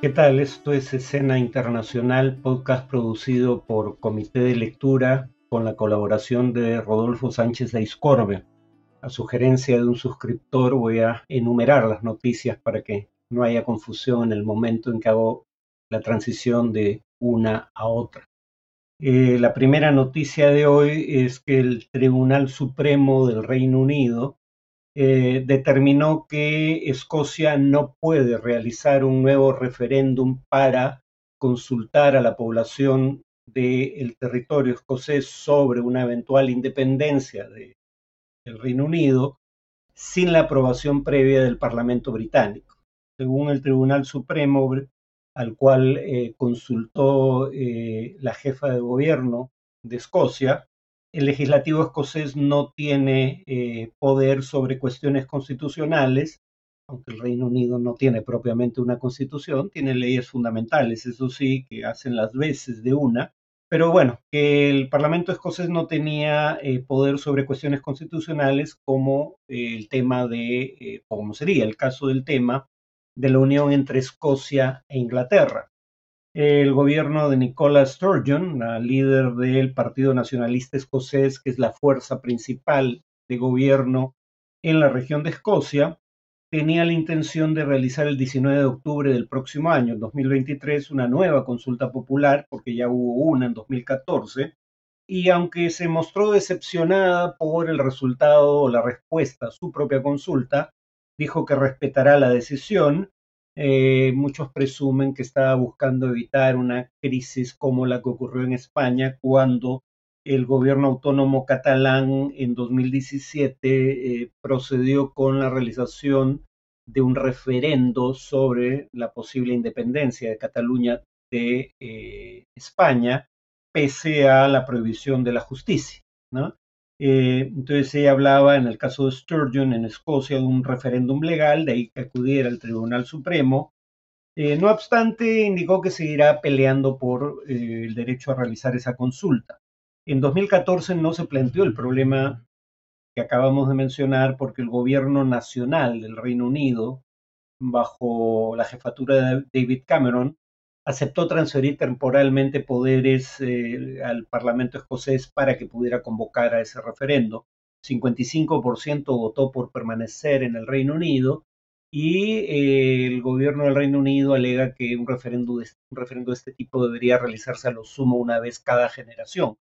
¿Qué tal? Esto es Escena Internacional, podcast producido por Comité de Lectura con la colaboración de Rodolfo Sánchez de Iscorbe. A sugerencia de un suscriptor voy a enumerar las noticias para que no haya confusión en el momento en que hago la transición de una a otra. Eh, la primera noticia de hoy es que el Tribunal Supremo del Reino Unido eh, determinó que Escocia no puede realizar un nuevo referéndum para consultar a la población del territorio escocés sobre una eventual independencia del Reino Unido sin la aprobación previa del Parlamento británico. Según el Tribunal Supremo, al cual eh, consultó eh, la jefa de gobierno de Escocia, el legislativo escocés no tiene eh, poder sobre cuestiones constitucionales, aunque el Reino Unido no tiene propiamente una constitución, tiene leyes fundamentales, eso sí, que hacen las veces de una, pero bueno, que el Parlamento escocés no tenía eh, poder sobre cuestiones constitucionales como eh, el tema de, como sería el caso del tema de la unión entre Escocia e Inglaterra el gobierno de Nicola Sturgeon, la líder del Partido Nacionalista Escocés, que es la fuerza principal de gobierno en la región de Escocia, tenía la intención de realizar el 19 de octubre del próximo año, 2023, una nueva consulta popular, porque ya hubo una en 2014, y aunque se mostró decepcionada por el resultado o la respuesta a su propia consulta, dijo que respetará la decisión eh, muchos presumen que estaba buscando evitar una crisis como la que ocurrió en España cuando el gobierno autónomo catalán en 2017 eh, procedió con la realización de un referendo sobre la posible independencia de Cataluña de eh, España, pese a la prohibición de la justicia. ¿no? Eh, entonces ella hablaba, en el caso de Sturgeon, en Escocia, de un referéndum legal, de ahí que acudiera al Tribunal Supremo. Eh, no obstante, indicó que seguirá peleando por eh, el derecho a realizar esa consulta. En 2014 no se planteó el problema que acabamos de mencionar porque el gobierno nacional del Reino Unido, bajo la jefatura de David Cameron, aceptó transferir temporalmente poderes eh, al Parlamento escocés para que pudiera convocar a ese referendo. 55% votó por permanecer en el Reino Unido y eh, el gobierno del Reino Unido alega que un referendo, de, un referendo de este tipo debería realizarse a lo sumo una vez cada generación.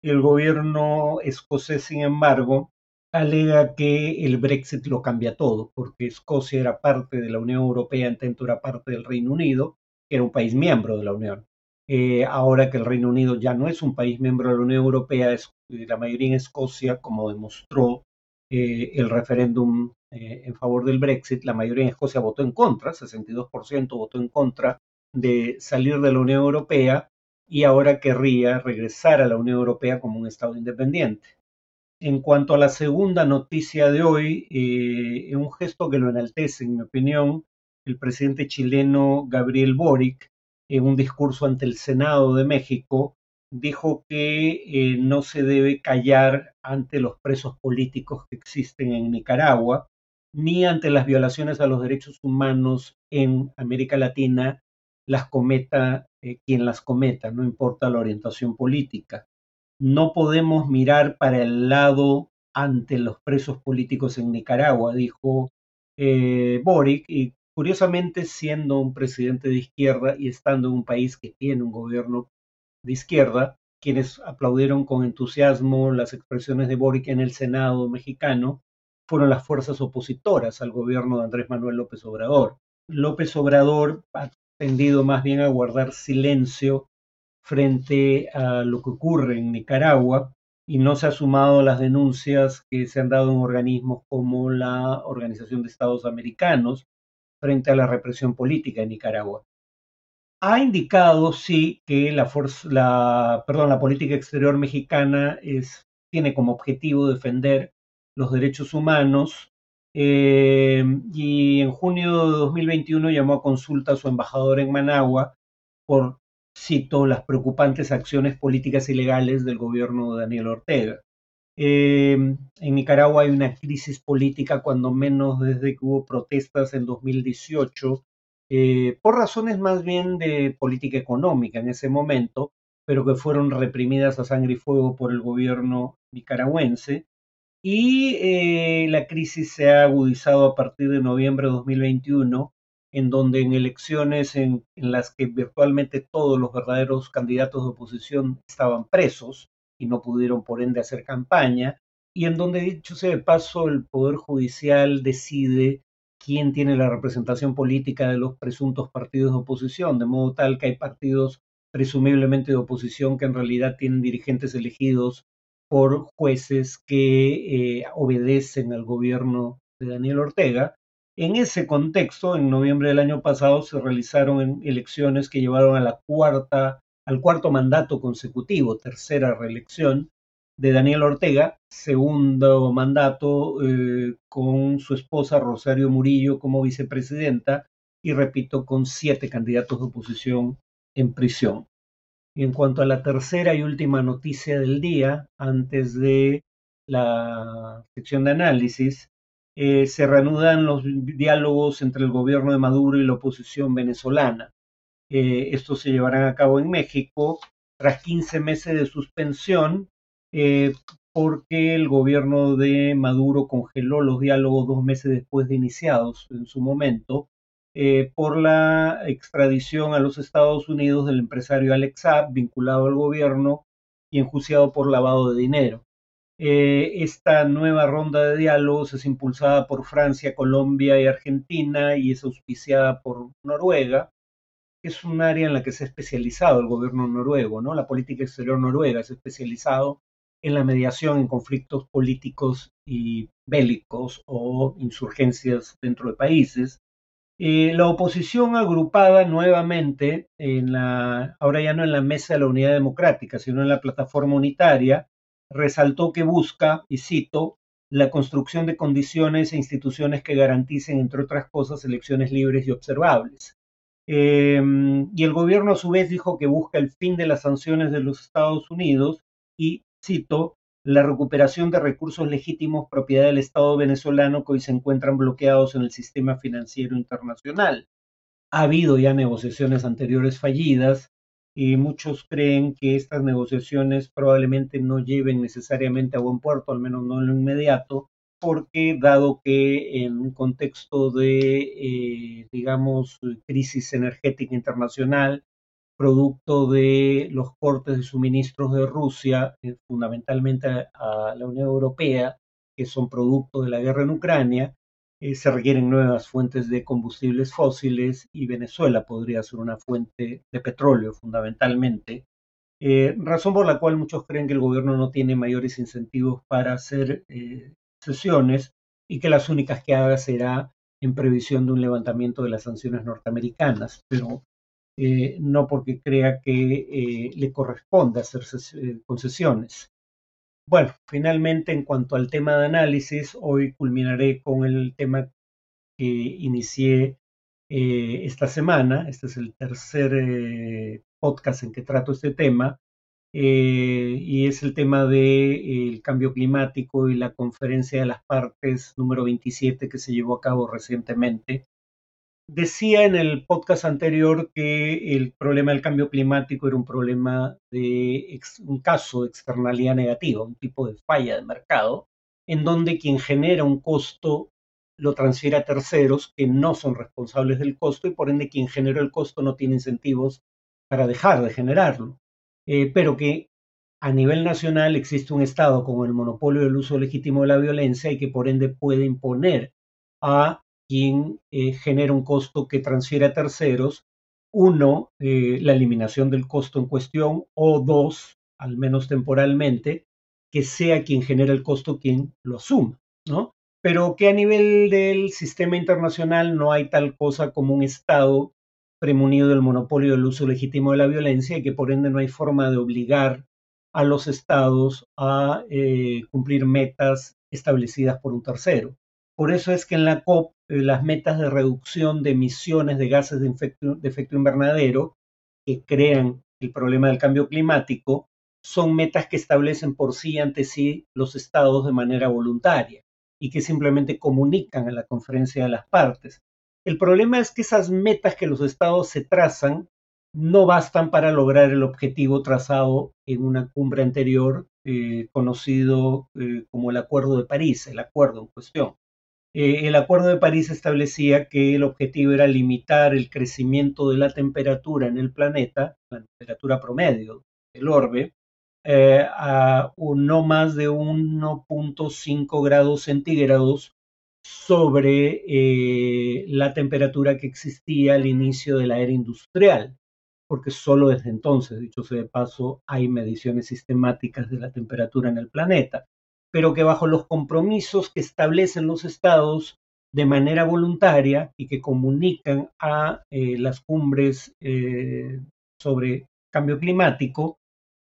El gobierno escocés, sin embargo, alega que el Brexit lo cambia todo, porque Escocia era parte de la Unión Europea, en tanto era parte del Reino Unido, era un país miembro de la Unión. Eh, ahora que el Reino Unido ya no es un país miembro de la Unión Europea, es eh, la mayoría en Escocia, como demostró eh, el referéndum en favor del Brexit, la mayoría en Escocia votó en contra, 62% votó en contra de salir de la Unión Europea y ahora querría regresar a la Unión Europea como un Estado independiente. En cuanto a la segunda noticia de hoy, eh, un gesto que lo enaltece, en mi opinión, el presidente chileno Gabriel Boric, en un discurso ante el Senado de México, dijo que eh, no se debe callar ante los presos políticos que existen en Nicaragua, ni ante las violaciones a los derechos humanos en América Latina, las cometa eh, quien las cometa, no importa la orientación política. No podemos mirar para el lado ante los presos políticos en Nicaragua, dijo eh, Boric, y Curiosamente, siendo un presidente de izquierda y estando en un país que tiene un gobierno de izquierda, quienes aplaudieron con entusiasmo las expresiones de Boric en el Senado mexicano fueron las fuerzas opositoras al gobierno de Andrés Manuel López Obrador. López Obrador ha tendido más bien a guardar silencio frente a lo que ocurre en Nicaragua y no se ha sumado a las denuncias que se han dado en organismos como la Organización de Estados Americanos, frente a la represión política en Nicaragua. Ha indicado, sí, que la, política exterior mexicana tiene como objetivo defender los derechos humanos eh, y en junio de 2021 llamó a consulta a su embajador en Managua por, cito, las preocupantes acciones políticas ilegales del gobierno de Daniel Ortega. Em, en Nicaragua hay una crisis política, cuando menos desde que hubo protestas en 2018 eh, por razones más bien de política económica en ese momento, pero que fueron reprimidas a sangre y fuego por el gobierno nicaragüense. Y eh, la crisis se ha agudizado a partir de noviembre de 2021, en donde en elecciones en las que virtualmente todos los verdaderos candidatos de oposición estaban presos y no pudieron por ende hacer campaña, y en donde, dicho sea de paso, el Poder Judicial decide quién tiene la representación política de los presuntos partidos de oposición, de modo tal que hay partidos presumiblemente de oposición que en realidad tienen dirigentes elegidos por jueces que eh, obedecen al gobierno de Daniel Ortega. En ese contexto, en noviembre del año pasado se realizaron elecciones que llevaron a la cuarta, al cuarto mandato consecutivo, tercera reelección, de Daniel Ortega, segundo mandato eh, con su esposa Rosario Murillo como vicepresidenta y repito, con siete candidatos de oposición en prisión. Y en cuanto a la tercera y última noticia del día, antes de la sección de análisis, eh, se reanudan los diálogos entre el gobierno de Maduro y la oposición venezolana. Eh, estos se llevarán a cabo en México tras 15 meses de suspensión eh, porque el gobierno de Maduro congeló los diálogos dos meses después de iniciados en su momento eh, por la extradición a los Estados Unidos del empresario Alex Saab, vinculado al gobierno y enjuiciado por lavado de dinero. Eh, esta nueva ronda de diálogos es impulsada por Francia, Colombia y Argentina y es auspiciada por Noruega, es un área en la que se ha especializado el gobierno noruego, ¿no? La política exterior noruega se ha especializado en la mediación en conflictos políticos y bélicos o insurgencias dentro de países. Eh, la oposición agrupada nuevamente en la, ahora ya no en la mesa de la unidad democrática, sino en la plataforma unitaria, resaltó que busca, y cito, la construcción de condiciones e instituciones que garanticen, entre otras cosas, elecciones libres y observables. Eh, y el gobierno a su vez dijo que busca el fin de las sanciones de los Estados Unidos y cito, la recuperación de recursos legítimos propiedad del Estado venezolano que hoy se encuentran bloqueados en el sistema financiero internacional. Ha habido ya negociaciones anteriores fallidas y muchos creen que estas negociaciones probablemente no lleven necesariamente a buen puerto, al menos no en lo inmediato, porque dado que en un contexto de, eh, digamos, crisis energética internacional, producto de los cortes de suministros de Rusia, eh, fundamentalmente a, la Unión Europea, que son producto de la guerra en Ucrania, eh, se requieren nuevas fuentes de combustibles fósiles y Venezuela podría ser una fuente de petróleo fundamentalmente, razón por la cual muchos creen que el gobierno no tiene mayores incentivos para hacer sesiones y que las únicas que haga será en previsión de un levantamiento de las sanciones norteamericanas. Pero eh, no porque crea que eh, le corresponde hacer eh, concesiones. Bueno, finalmente en cuanto al tema de análisis, hoy culminaré con el tema que inicié esta semana. Este es el tercer podcast en que trato este tema. Y es el tema del cambio climático y la conferencia de las partes número 27 que se llevó a cabo recientemente Decía en el podcast anterior que el problema del cambio climático era un problema de un caso de externalidad negativa, un tipo de falla de mercado, en donde quien genera un costo lo transfiere a terceros que no son responsables del costo y por ende quien genera el costo no tiene incentivos para dejar de generarlo. Eh, pero que a nivel nacional existe un Estado con el monopolio del uso legítimo de la violencia y que por ende puede imponer a quien eh, genera un costo que transfiere a terceros, uno, eh, la eliminación del costo en cuestión, o dos, al menos temporalmente, que sea quien genera el costo quien lo asuma, ¿no? Pero que a nivel del sistema internacional no hay tal cosa como un Estado premunido del monopolio del uso legítimo de la violencia y que por ende no hay forma de obligar a los estados a eh, cumplir metas establecidas por un tercero. Por eso es que en la COP eh, las metas de reducción de emisiones de gases de efecto, invernadero que crean el problema del cambio climático son metas que establecen por sí ante sí los estados de manera voluntaria y que simplemente comunican a la conferencia de las partes. El problema es que esas metas que los estados se trazan no bastan para lograr el objetivo trazado en una cumbre anterior, eh, conocido eh, como el Acuerdo de París, el acuerdo en cuestión. Eh, el Acuerdo de París establecía que el objetivo era limitar el crecimiento de la temperatura en el planeta, la temperatura promedio del orbe, a no más de 1.5 grados centígrados sobre la temperatura que existía al inicio de la era industrial porque solo desde entonces, dicho sea de paso, hay mediciones sistemáticas de la temperatura en el planeta, pero que bajo los compromisos que establecen los estados de manera voluntaria y que comunican a eh, las cumbres eh, sobre cambio climático,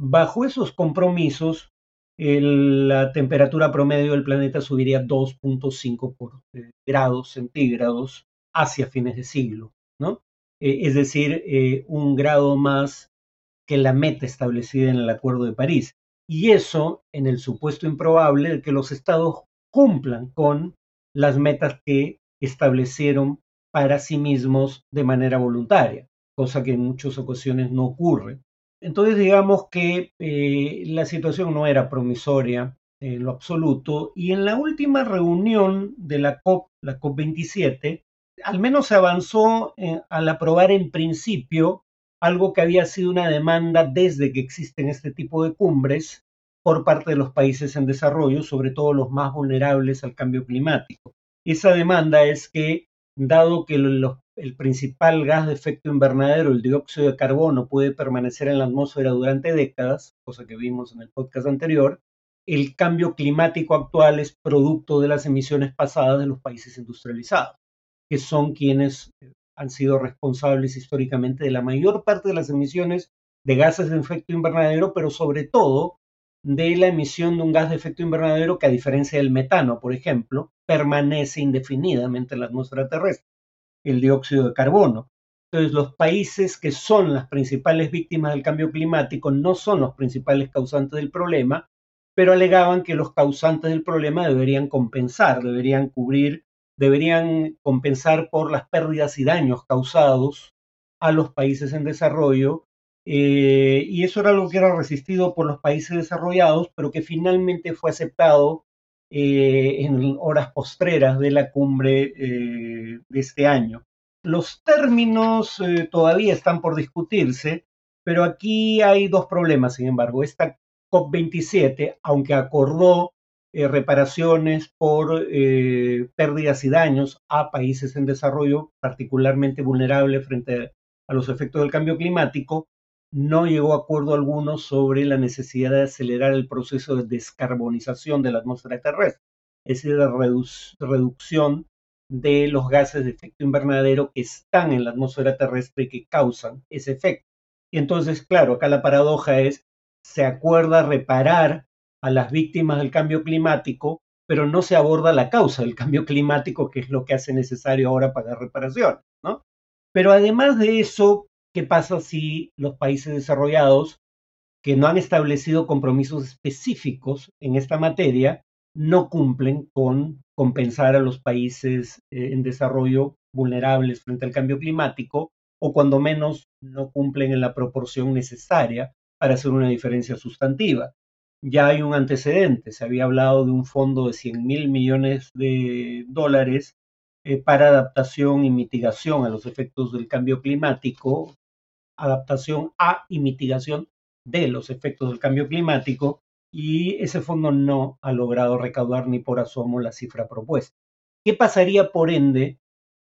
bajo esos compromisos la temperatura promedio del planeta subiría 2.5 eh, grados centígrados hacia fines de siglo, ¿no? Eh, es decir, eh, un grado más que la meta establecida en el Acuerdo de París. Y eso en el supuesto improbable de que los estados cumplan con las metas que establecieron para sí mismos de manera voluntaria, cosa que en muchas ocasiones no ocurre. Entonces digamos que eh, la situación no era promisoria en lo absoluto y en la última reunión de la COP, la COP27, al menos se avanzó al aprobar en principio algo que había sido una demanda desde que existen este tipo de cumbres por parte de los países en desarrollo, sobre todo los más vulnerables al cambio climático. Esa demanda es que, dado que el principal gas de efecto invernadero, el dióxido de carbono, puede permanecer en la atmósfera durante décadas, cosa que vimos en el podcast anterior, el cambio climático actual es producto de las emisiones pasadas de los países industrializados que son quienes eh, han sido responsables históricamente de la mayor parte de las emisiones de gases de efecto invernadero, pero sobre todo de la emisión de un gas de efecto invernadero que a diferencia del metano, por ejemplo, permanece indefinidamente en la atmósfera terrestre, el dióxido de carbono. Entonces, los países que son las principales víctimas del cambio climático no son los principales causantes del problema, pero alegaban que los causantes del problema deberían compensar, deberían cubrir deberían compensar por las pérdidas y daños causados a los países en desarrollo. Eh, y eso era algo que era resistido por los países desarrollados, pero que finalmente fue aceptado eh, en horas postreras de la cumbre eh, de este año. Los términos todavía están por discutirse, pero aquí hay dos problemas, sin embargo. Esta COP27, aunque acordó eh, reparaciones por eh, pérdidas y daños a países en desarrollo particularmente vulnerables frente a los efectos del cambio climático, no llegó a acuerdo alguno sobre la necesidad de acelerar el proceso de descarbonización de la atmósfera terrestre, es decir, la reducción de los gases de efecto invernadero que están en la atmósfera terrestre y que causan ese efecto. Y entonces, claro, acá la paradoja es, se acuerda reparar a las víctimas del cambio climático, pero no se aborda la causa del cambio climático, que es lo que hace necesario ahora pagar reparación, ¿no? Pero además de eso, ¿qué pasa si los países desarrollados que no han establecido compromisos específicos en esta materia no cumplen con compensar a los países eh, en desarrollo vulnerables frente al cambio climático o cuando menos no cumplen en la proporción necesaria para hacer una diferencia sustantiva ya hay un antecedente. Se había hablado de un fondo de 100 mil millones de dólares eh, para adaptación y mitigación a los efectos del cambio climático, adaptación a y mitigación de los efectos del cambio climático, y ese fondo no ha logrado recaudar ni por asomo la cifra propuesta. ¿Qué pasaría, por ende,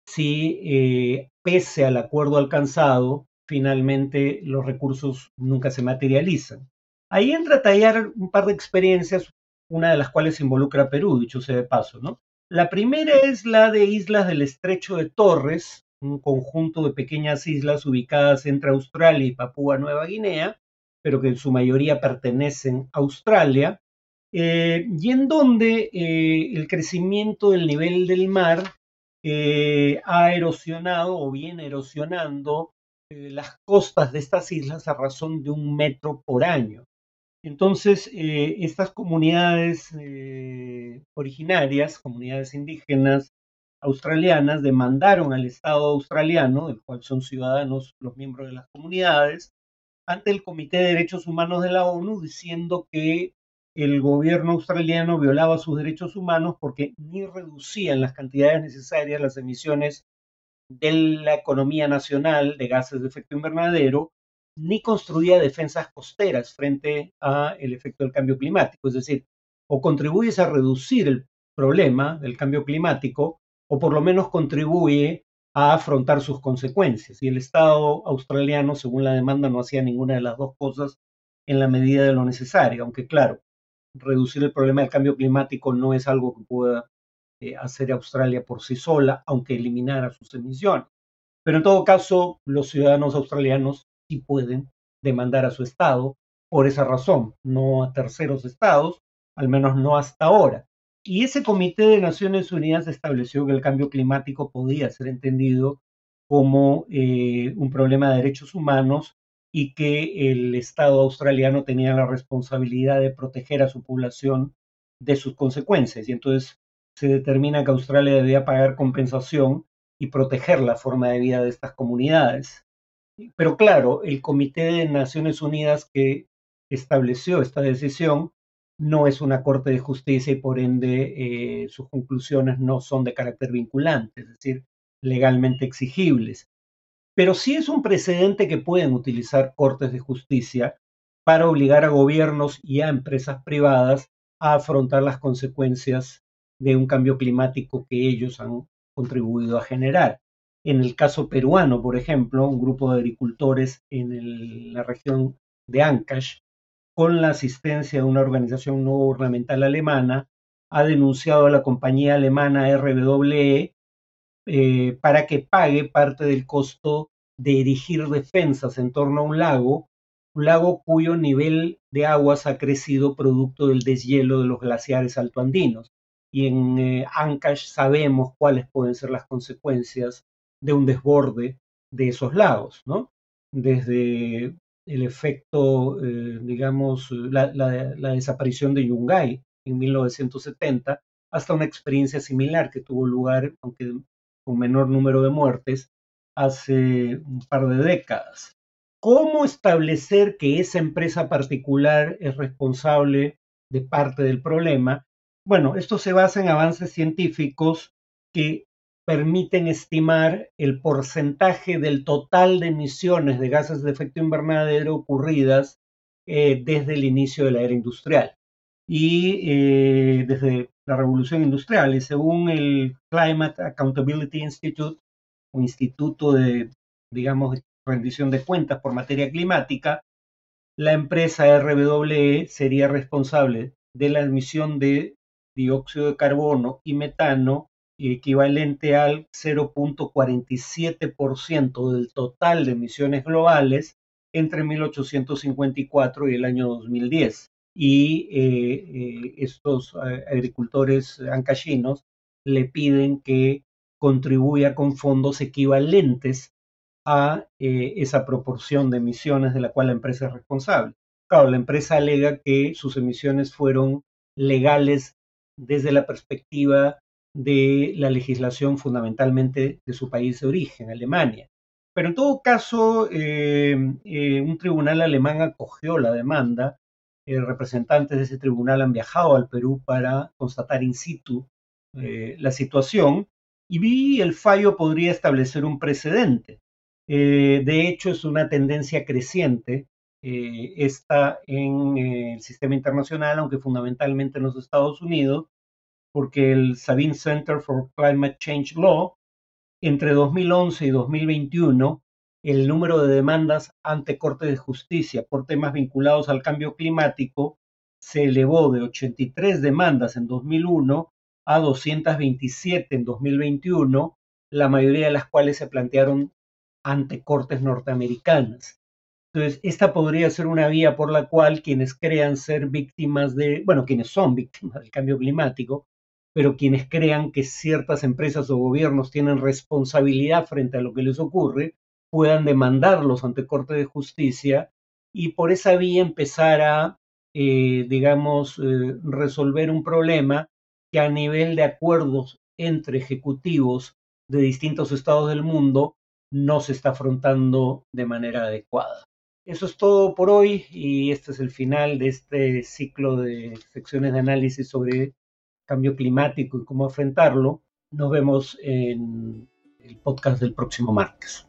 si, eh, pese al acuerdo alcanzado, finalmente los recursos nunca se materializan? Ahí entra a tallar un par de experiencias, una de las cuales involucra a Perú, dicho sea de paso, ¿no? La primera es la de Islas del Estrecho de Torres, un conjunto de pequeñas islas ubicadas entre Australia y Papúa Nueva Guinea, pero que en su mayoría pertenecen a Australia, eh, y en donde eh, el crecimiento del nivel del mar eh, ha erosionado o viene erosionando las costas de estas islas a razón de un metro por año. Entonces, estas comunidades originarias, comunidades indígenas australianas demandaron al Estado australiano, del cual son ciudadanos los miembros de las comunidades, ante el Comité de Derechos Humanos de la ONU diciendo que el gobierno australiano violaba sus derechos humanos porque ni reducía en las cantidades necesarias las emisiones de la economía nacional de gases de efecto invernadero, ni construía defensas costeras frente al efecto del cambio climático. Es decir, o contribuyes a reducir el problema del cambio climático, o por lo menos contribuye a afrontar sus consecuencias. Y el Estado australiano, según la demanda, no hacía ninguna de las dos cosas en la medida de lo necesario, aunque claro, reducir el problema del cambio climático no es algo que pueda eh, hacer Australia por sí sola, aunque eliminara sus emisiones. Pero en todo caso, los ciudadanos australianos sí pueden demandar a su Estado por esa razón, no a terceros estados, al menos no hasta ahora. Y ese Comité de Naciones Unidas estableció que el cambio climático podía ser entendido como eh, un problema de derechos humanos y que el Estado australiano tenía la responsabilidad de proteger a su población de sus consecuencias. Y entonces se determina que Australia debía pagar compensación y proteger la forma de vida de estas comunidades. Pero claro, el Comité de Naciones Unidas que estableció esta decisión no es una Corte de Justicia y por ende eh, sus conclusiones no son de carácter vinculante, es decir, legalmente exigibles. Pero sí es un precedente que pueden utilizar Cortes de Justicia para obligar a gobiernos y a empresas privadas a afrontar las consecuencias de un cambio climático que ellos han contribuido a generar. En el caso peruano, por ejemplo, un grupo de agricultores en la región de Ancash con la asistencia de una organización no gubernamental alemana, ha denunciado a la compañía alemana RWE eh, para que pague parte del costo de erigir defensas en torno a un lago, un lago cuyo nivel de aguas ha crecido producto del deshielo de los glaciares altoandinos. Y en eh, Ancash sabemos cuáles pueden ser las consecuencias de un desborde de esos lagos, ¿no? Desde el efecto, eh, digamos, la, desaparición de Yungay en 1970, hasta una experiencia similar que tuvo lugar, aunque con menor número de muertes, hace un par de décadas. ¿Cómo establecer que esa empresa particular es responsable de parte del problema? Bueno, esto se basa en avances científicos que permiten estimar el porcentaje del total de emisiones de gases de efecto invernadero ocurridas eh, desde el inicio de la era industrial y eh, desde la revolución industrial. Y según el Climate Accountability Institute, un instituto de, digamos, rendición de cuentas por materia climática, la empresa RWE sería responsable de la emisión de dióxido de carbono y metano equivalente al 0.47% del total de emisiones globales entre 1854 y el año 2010. Y eh, eh, estos eh, agricultores ancashinos le piden que contribuya con fondos equivalentes a esa proporción de emisiones de la cual la empresa es responsable. Claro, la empresa alega que sus emisiones fueron legales desde la perspectiva de la legislación fundamentalmente de su país de origen, Alemania. Pero en todo caso, eh, eh, un tribunal alemán acogió la demanda. Eh, representantes de ese tribunal han viajado al Perú para constatar in situ la situación y vi el fallo podría establecer un precedente. de hecho, es una tendencia creciente esta en el sistema internacional, aunque fundamentalmente en los Estados Unidos, porque el Sabine Center for Climate Change Law, entre 2011 y 2021, el número de demandas ante Corte de Justicia por temas vinculados al cambio climático se elevó de 83 demandas en 2001 a 227 en 2021, la mayoría de las cuales se plantearon ante cortes norteamericanas. Entonces, esta podría ser una vía por la cual quienes crean ser víctimas de, bueno, quienes son víctimas del cambio climático, pero quienes crean que ciertas empresas o gobiernos tienen responsabilidad frente a lo que les ocurre, puedan demandarlos ante Corte de Justicia y por esa vía empezar a, eh, digamos, eh, resolver un problema que a nivel de acuerdos entre ejecutivos de distintos estados del mundo no se está afrontando de manera adecuada. Eso es todo por hoy y este es el final de este ciclo de secciones de análisis sobre cambio climático y cómo enfrentarlo, nos vemos en el podcast del próximo martes.